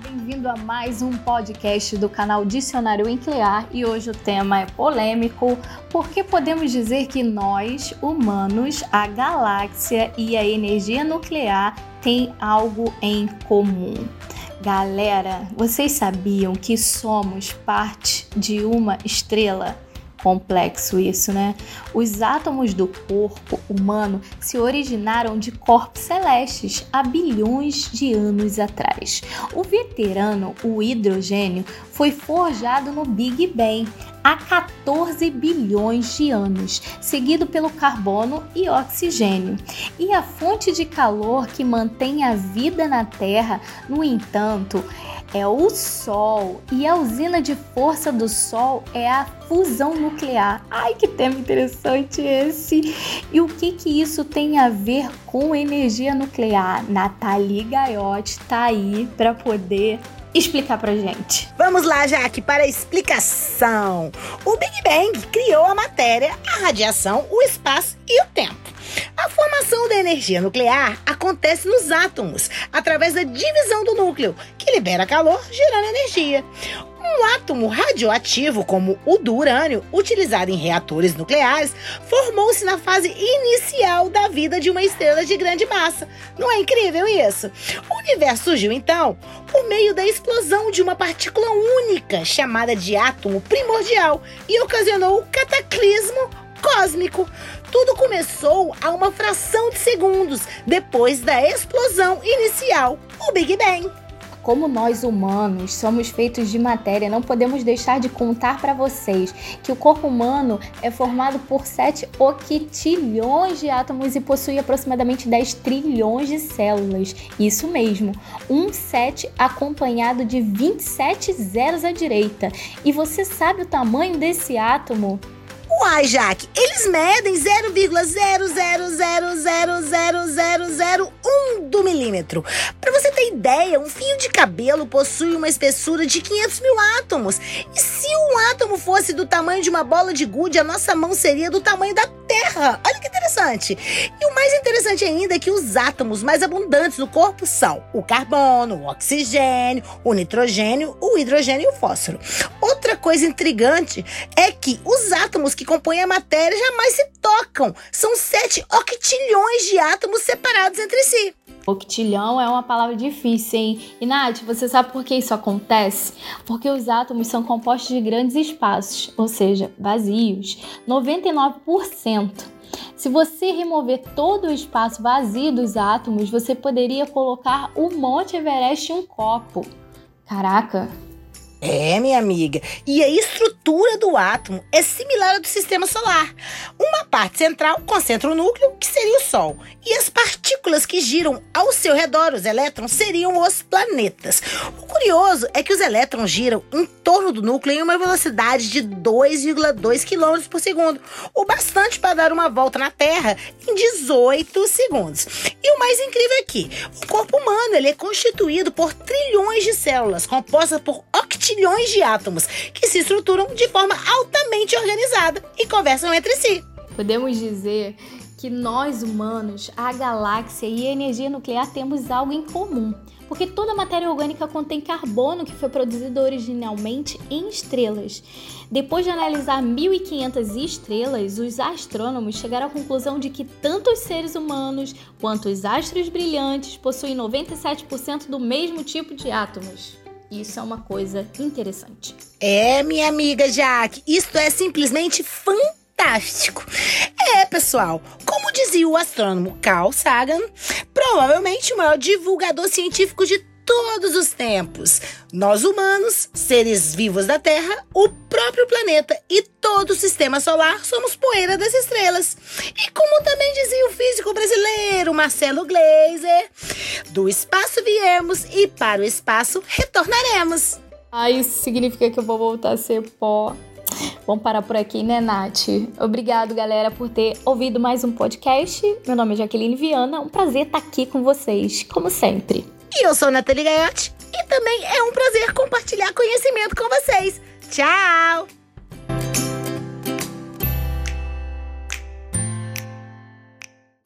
bem-vindo a mais um podcast do canal Dicionário Nuclear e hoje o tema é polêmico porque podemos dizer que nós, humanos, a galáxia e a energia nuclear têm algo em comum. Galera, vocês sabiam que somos parte de uma estrela? Complexo isso, né? Os átomos do corpo humano se originaram de corpos celestes há bilhões de anos atrás. O veterano, o hidrogênio, foi forjado no Big Bang há 14 bilhões de anos, seguido pelo carbono e oxigênio. E a fonte de calor que mantém a vida na Terra, no entanto, é o Sol e a usina de força do Sol é a fusão nuclear. Ai, que tema interessante esse! E o que que isso tem a ver com energia nuclear? Nathalie Gaiotti tá aí para poder explicar pra gente. Vamos lá, Jaque, para a explicação. O Big Bang criou a matéria, a radiação, o espaço e o tempo. A formação da energia nuclear acontece nos átomos, através da divisão do núcleo, libera calor, gerando energia. Um átomo radioativo, como o do urânio, utilizado em reatores nucleares, formou-se na fase inicial da vida de uma estrela de grande massa. Não é incrível isso? O universo surgiu então por meio da explosão de uma partícula única, chamada de átomo primordial, e ocasionou o cataclismo cósmico. Tudo começou a uma fração de segundos depois da explosão inicial, o Big Bang. Como nós humanos somos feitos de matéria, não podemos deixar de contar para vocês que o corpo humano é formado por 7 octilhões de átomos e possui aproximadamente 10 trilhões de células. Isso mesmo, um 7 acompanhado de 27 zeros à direita. E você sabe o tamanho desse átomo? Uai, Jaque, eles medem 0,0000001 do milímetro. Para você ideia, um fio de cabelo possui uma espessura de 500 mil átomos. E se um átomo fosse do tamanho de uma bola de gude, a nossa mão seria do tamanho da Terra. Olha que interessante. E o mais interessante ainda é que os átomos mais abundantes no corpo são o carbono, o oxigênio, o nitrogênio, o hidrogênio e o fósforo. Outra coisa intrigante é que os átomos que compõem a matéria jamais se tocam. São sete octilhões de átomos separados entre si. Octilhão é uma palavra difícil, hein? E Nath, você sabe por que isso acontece? Porque os átomos são compostos de grandes espaços, ou seja, vazios, 99%. Se você remover todo o espaço vazio dos átomos, você poderia colocar o Monte Everest em um copo. Caraca, é, minha amiga. E a estrutura do átomo é similar à do sistema solar. Uma parte central concentra o núcleo, que seria o Sol, e as que giram ao seu redor, os elétrons, seriam os planetas. O curioso é que os elétrons giram em torno do núcleo em uma velocidade de 2,2 km por segundo, o bastante para dar uma volta na Terra em 18 segundos. E o mais incrível é que o corpo humano ele é constituído por trilhões de células compostas por octilhões de átomos que se estruturam de forma altamente organizada e conversam entre si. Podemos dizer que nós humanos, a galáxia e a energia nuclear temos algo em comum, porque toda matéria orgânica contém carbono que foi produzido originalmente em estrelas. Depois de analisar 1500 estrelas, os astrônomos chegaram à conclusão de que tanto os seres humanos quanto os astros brilhantes possuem 97% do mesmo tipo de átomos. Isso é uma coisa interessante. É, minha amiga Jaque, isto é simplesmente fantástico. É, pessoal, como dizia o astrônomo Carl Sagan, provavelmente o maior divulgador científico de todos os tempos. Nós humanos, seres vivos da Terra, o próprio planeta e todo o sistema solar somos poeira das estrelas. E como também dizia o físico brasileiro Marcelo Gleiser, do espaço viemos e para o espaço retornaremos. Ah, isso significa que eu vou voltar a ser pó. Vamos parar por aqui, né, Nath? Obrigado, galera, por ter ouvido mais um podcast. Meu nome é Jaqueline Viana. Um prazer estar aqui com vocês, como sempre. E eu sou Nathalie Gaiotti. E também é um prazer compartilhar conhecimento com vocês. Tchau!